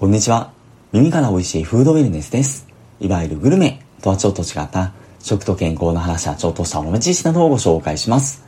こんにちは。耳から美味しいフードウェルネスです。いわゆるグルメとはちょっと違った食と健康の話やちょっとした豆知識などをご紹介します。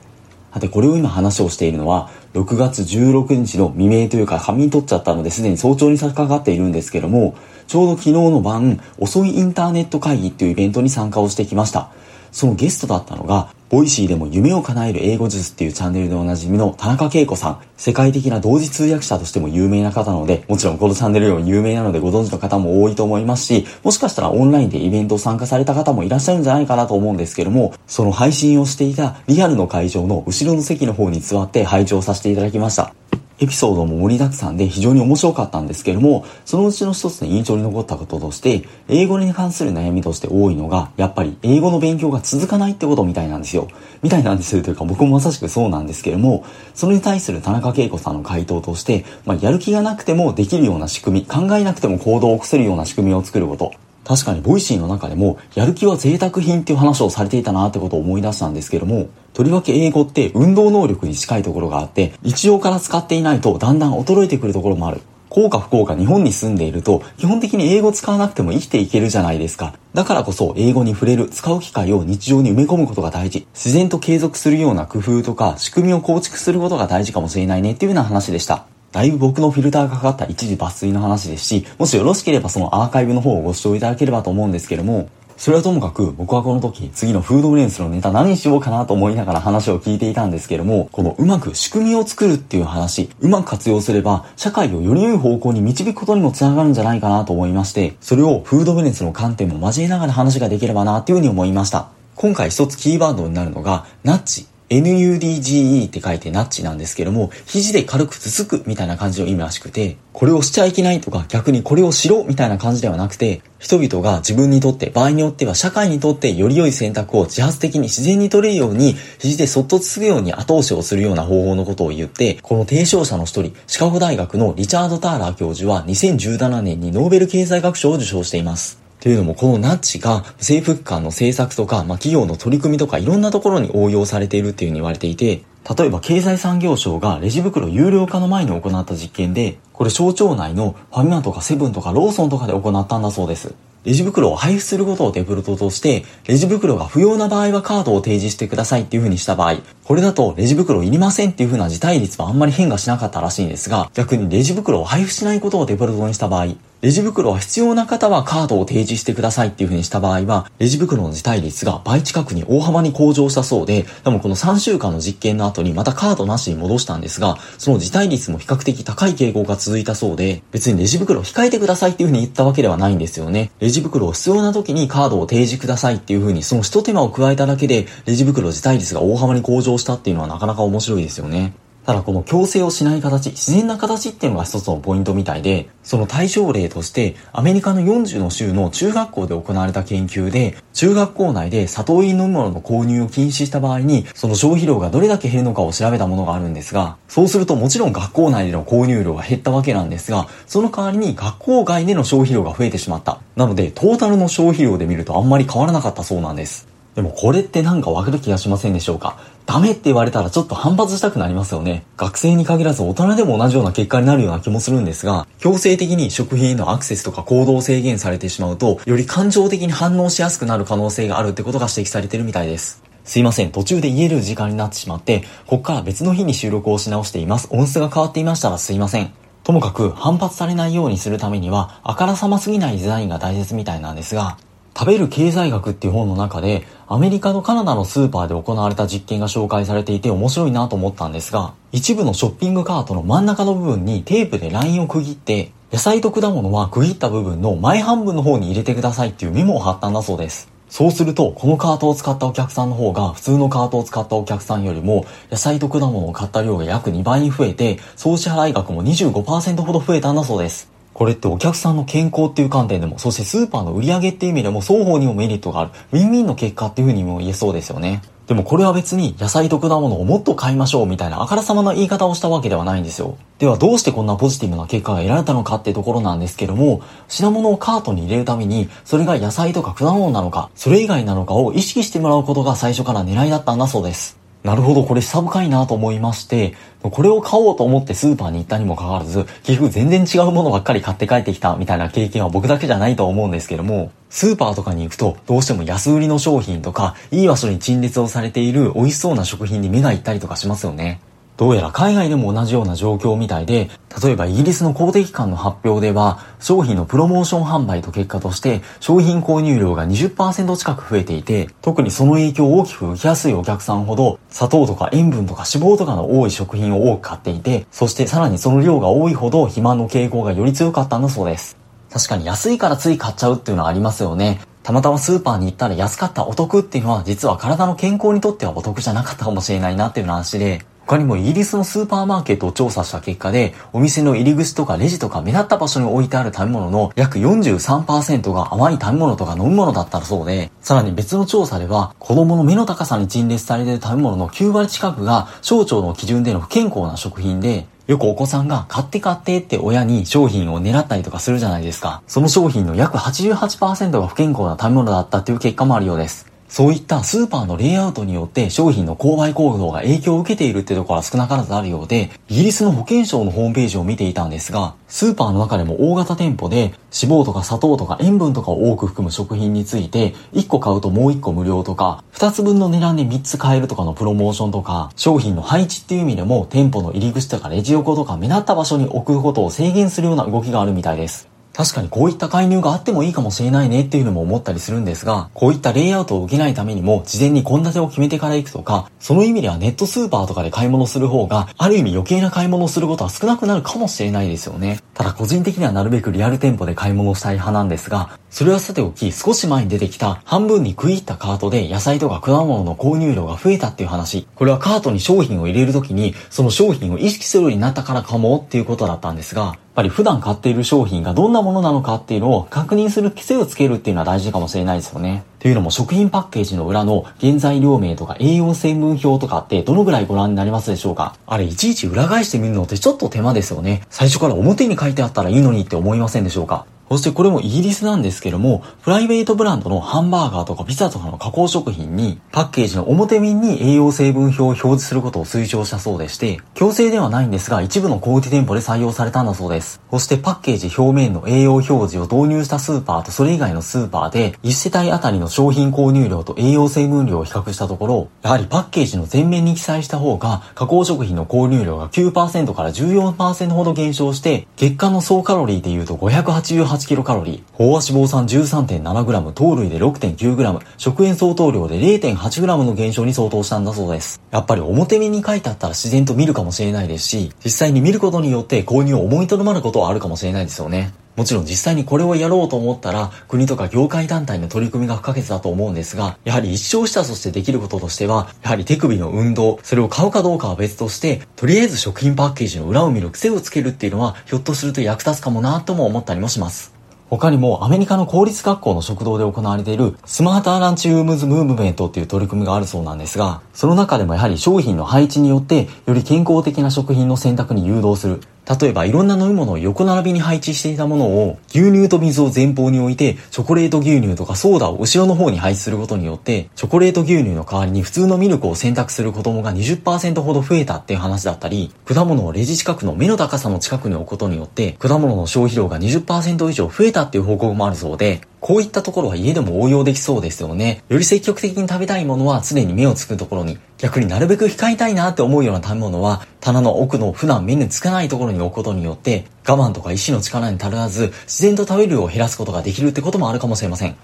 さて、これを今話をしているのは、6月16日の未明というか、仮眠取っちゃったのですでに早朝に差し掛かっているんですけども、ちょうど昨日の晩、遅いインターネット会議っていうイベントに参加をしてきました。そのゲストだったのが、 Voicyでも夢を叶える英語術っていうチャンネルでおなじみの田中慶子さん。世界的な同時通訳者としても有名な方なので、もちろんこのチャンネルより有名なのでご存知の方も多いと思いますし、もしかしたらオンラインでイベント参加された方もいらっしゃるんじゃないかなと思うんですけども、その配信をしていたリアルの会場の後ろの席の方に座って拝聴させていただきました。エピソードも盛りだくさんで非常に面白かったんですけれども、そのうちの一つで印象に残ったこととして、英語に関する悩みとして多いのが、やっぱり英語の勉強が続かないってことみたいなんですよ。みたいなんですよというか僕もまさしくそうなんですけれども、それに対する田中慶子さんの回答として、まあ、やる気がなくてもできるような仕組み、考えなくても行動を起こせるような仕組みを作ること。確かに Voicyの中でも、やる気は贅沢品っていう話をされていたなってことを思い出したんですけども、とりわけ英語って運動能力に近いところがあって、日常から使っていないとだんだん衰えてくるところもある。効か不幸か日本に住んでいると、基本的に英語使わなくても生きていけるじゃないですか。だからこそ英語に触れる、使う機会を日常に埋め込むことが大事。自然と継続するような工夫とか仕組みを構築することが大事かもしれないねっていうような話でした。だいぶ僕のフィルターがかかった一時抜粋の話ですし、もしよろしければそのアーカイブの方をご視聴いただければと思うんですけども、それはともかく僕はこの時次のフードブレンスのネタ何しようかなと思いながら話を聞いていたんですけども、このうまく仕組みを作るっていう話、うまく活用すれば社会をより良い方向に導くことにもつながるんじゃないかなと思いまして、それをフードブレンスの観点も交えながら話ができればなっていうふうに思いました。今回一つキーワードになるのが、ナッチ NUDGE って書いてナッチなんですけども、肘で軽くつつくみたいな感じの意味らしくて、これをしちゃいけないとか逆にこれをしろみたいな感じではなくて、人々が自分にとって、場合によっては社会にとってより良い選択を自発的に自然に取れるように、肘でそっとつくように後押しをするような方法のことを言って、この提唱者の一人、シカゴ大学のリチャード・ターラー教授は2017年にノーベル経済学賞を受賞しています。というのも、このナッチが政府間の政策とか、まあ、企業の取り組みとかいろんなところに応用されているっていうふうに言われていて、例えば経済産業省がレジ袋有料化の前に行った実験で、これ省庁内のファミマとかセブンとかローソンとかで行ったんだそうです。レジ袋を配布することをデフォルトとして、レジ袋が不要な場合はカードを提示してくださいっていう風にした場合、これだとレジ袋いりませんっていう風な事態率はあんまり変化しなかったらしいんですが、逆にレジ袋を配布しないことをデフォルトにした場合、レジ袋は必要な方はカードを提示してくださいっていう風にした場合は、レジ袋の辞退率が倍近くに大幅に向上したそうで、でもこの3週間の実験の後にまたカードなしに戻したんですが、その辞退率も比較的高い傾向が続いたそうで、別にレジ袋を控えてくださいっていう風に言ったわけではないんですよね。レジ袋を必要な時にカードを提示くださいっていう風に、その一手間を加えただけで、レジ袋辞退率が大幅に向上したっていうのはなかなか面白いですよね。ただこの強制をしない形、自然な形っていうのが一つのポイントみたいで、その対象例として、アメリカの40の州の中学校で行われた研究で、中学校内で砂糖飲み物の購入を禁止した場合に、その消費量がどれだけ減るのかを調べたものがあるんですが、そうするともちろん学校内での購入量が減ったわけなんですが、その代わりに学校外での消費量が増えてしまった。なので、トータルの消費量で見るとあんまり変わらなかったそうなんです。でもこれってなんかわかる気がしませんでしょうか？ダメって言われたらちょっと反発したくなりますよね。学生に限らず大人でも同じような結果になるような気もするんですが、強制的に食品へのアクセスとか行動を制限されてしまうと、より感情的に反応しやすくなる可能性があるってことが指摘されてるみたいです。すいません、途中で言える時間になってしまって、こっから別の日に収録をし直しています。音質が変わっていましたらすいません。ともかく反発されないようにするためには、あからさますぎないデザインが大切みたいなんですが、食べる経済学っていう本の中で、アメリカとカナダのスーパーで行われた実験が紹介されていて面白いなと思ったんですが、一部のショッピングカートの真ん中の部分にテープでラインを区切って、野菜と果物は区切った部分の前半分の方に入れてくださいっていうメモを貼ったんだそうです。そうすると、このカートを使ったお客さんの方が、普通のカートを使ったお客さんよりも、野菜と果物を買った量が約2倍に増えて、総支払い額も25%ほど増えたんだそうです。これってお客さんの健康っていう観点でも、そしてスーパーの売り上げっていう意味でも双方にもメリットがある。ウィンウィンの結果っていうふうにも言えそうですよね。でもこれは別に野菜と果物をもっと買いましょうみたいなあからさまな言い方をしたわけではないんですよ。ではどうしてこんなポジティブな結果が得られたのかってところなんですけども、品物をカートに入れるために、それが野菜とか果物なのか、それ以外なのかを意識してもらうことが最初から狙いだったんだそうです。なるほど、これ下深いなと思いまして、これを買おうと思ってスーパーに行ったにもかかわらず、寄付全然違うものばっかり買って帰ってきたみたいな経験は僕だけじゃないと思うんですけども、スーパーとかに行くとどうしても安売りの商品とか、いい場所に陳列をされている美味しそうな食品に目が行ったりとかしますよね。どうやら海外でも同じような状況みたいで、例えばイギリスの公的機関の発表では、商品のプロモーション販売と結果として、商品購入量が20%近く増えていて、特にその影響を大きく受けやすいお客さんほど、砂糖とか塩分とか脂肪とかの多い食品を多く買っていて、そしてさらにその量が多いほど肥満の傾向がより強かったんだそうです。確かに安いからつい買っちゃうっていうのはありますよね。たまたまスーパーに行ったら安かったお得っていうのは実は体の健康にとってはお得じゃなかったかもしれないなっていう話で、他にもイギリスのスーパーマーケットを調査した結果で、お店の入り口とかレジとか目立った場所に置いてある食べ物の約43%が甘い食べ物とか飲み物だったそうで、さらに別の調査では、子供の目の高さに陳列されている食べ物の9割近くが、省庁の基準での不健康な食品で、よくお子さんが買って買ってって親に商品を狙ったりとかするじゃないですか。その商品の約88%が不健康な食べ物だったっていう結果もあるようです。そういったスーパーのレイアウトによって商品の購買行動が影響を受けているってところは少なからずあるようで、イギリスの保健省のホームページを見ていたんですが、スーパーの中でも大型店舗で脂肪とか砂糖とか塩分とかを多く含む食品について、1個買うともう1個無料とか、2つ分の値段で3つ買えるとかのプロモーションとか、商品の配置っていう意味でも店舗の入り口とかレジ横とか目立った場所に置くことを制限するような動きがあるみたいです。確かにこういった介入があってもいいかもしれないねっていうのも思ったりするんですが、こういったレイアウトを受けないためにも事前に献立を決めてから行くとか、その意味ではネットスーパーとかで買い物する方が、ある意味余計な買い物をすることは少なくなるかもしれないですよね。ただ個人的にはなるべくリアル店舗で買い物したい派なんですが、それはさておき少し前に出てきた半分に食い入ったカートで野菜とか果物の購入量が増えたっていう話。これはカートに商品を入れるときにその商品を意識するようになったからかもっていうことだったんですが、っぱり普段買っている商品がどんなものなのかっていうのを確認する癖をつけるっていうのは大事かもしれないですよね。というのも食品パッケージの裏の原材料名とか栄養成分表とかってどのぐらいご覧になりますでしょうか？あれいちいち裏返してみるのってちょっと手間ですよね。最初から表に書いてあったらいいのにって思いませんでしょうか？そしてこれもイギリスなんですけども、プライベートブランドのハンバーガーとかピザとかの加工食品に、パッケージの表面に栄養成分表を表示することを推奨したそうでして、強制ではないんですが、一部の小売店舗で採用されたんだそうです。そしてパッケージ表面の栄養表示を導入したスーパーとそれ以外のスーパーで、1世帯あたりの商品購入量と栄養成分量を比較したところ、やはりパッケージの前面に記載した方が、加工食品の購入量が9%から14%ほど減少して、月間の総カロリーで言うと588 8キロカロリー、飽和脂肪酸 13.7g、糖類で 6.9g、食塩相当量で 0.8g の減少に相当したんだそうです。やっぱり表面に書いてあったら自然と見るかもしれないですし、実際に見ることによって購入を思いとどまることはあるかもしれないですよね。もちろん実際にこれをやろうと思ったら国とか業界団体の取り組みが不可欠だと思うんですが、やはり一生したとしてできることとしては、やはり手首の運動、それを買うかどうかは別として、とりあえず食品パッケージの裏を見る癖をつけるっていうのは、ひょっとすると役立つかもなとも思ったりもします。他にもアメリカの公立学校の食堂で行われているスマーターランチウームズムーブメントっていう取り組みがあるそうなんですが、その中でもやはり商品の配置によってより健康的な食品の選択に誘導する。例えばいろんな飲み物を横並びに配置していたものを牛乳と水を前方に置いてチョコレート牛乳とかソーダを後ろの方に配置することによってチョコレート牛乳の代わりに普通のミルクを選択する子供が20%ほど増えたっていう話だったり果物をレジ近くの目の高さの近くに置くことによって果物の消費量が20%以上増えたっていう報告もあるそうでこういったところは家でも応用できそうですよね。より積極的に食べたいものは常に目をつくところに、逆になるべく控えたいなって思うような食べ物は、棚の奥の普段目につかないところに置くことによって、我慢とか意志の力に足らず、自然と食べる量を減らすことができるってこともあるかもしれません。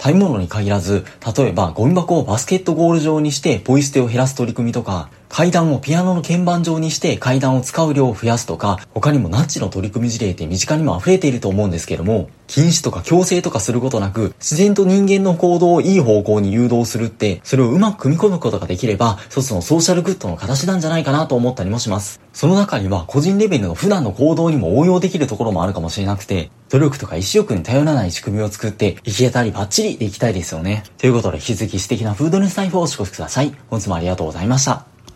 食べ物に限らず、例えばゴミ箱をバスケットゴール状にしてポイ捨てを減らす取り組みとか、階段をピアノの鍵盤状にして階段を使う量を増やすとか、他にもナッチの取り組み事例って身近にも溢れていると思うんですけども、禁止とか強制とかすることなく、自然と人間の行動をいい方向に誘導するって、それをうまく組み込むことができれば、一つのソーシャルグッドの形なんじゃないかなと思ったりもします。その中には個人レベルの普段の行動にも応用できるところもあるかもしれなくて、努力とか意志力に頼らない仕組みを作って、行き当たりバッチリでいきたいですよね。ということで、引き続き素敵なフードネスライフをお過ごしください。本日もありがとうございました。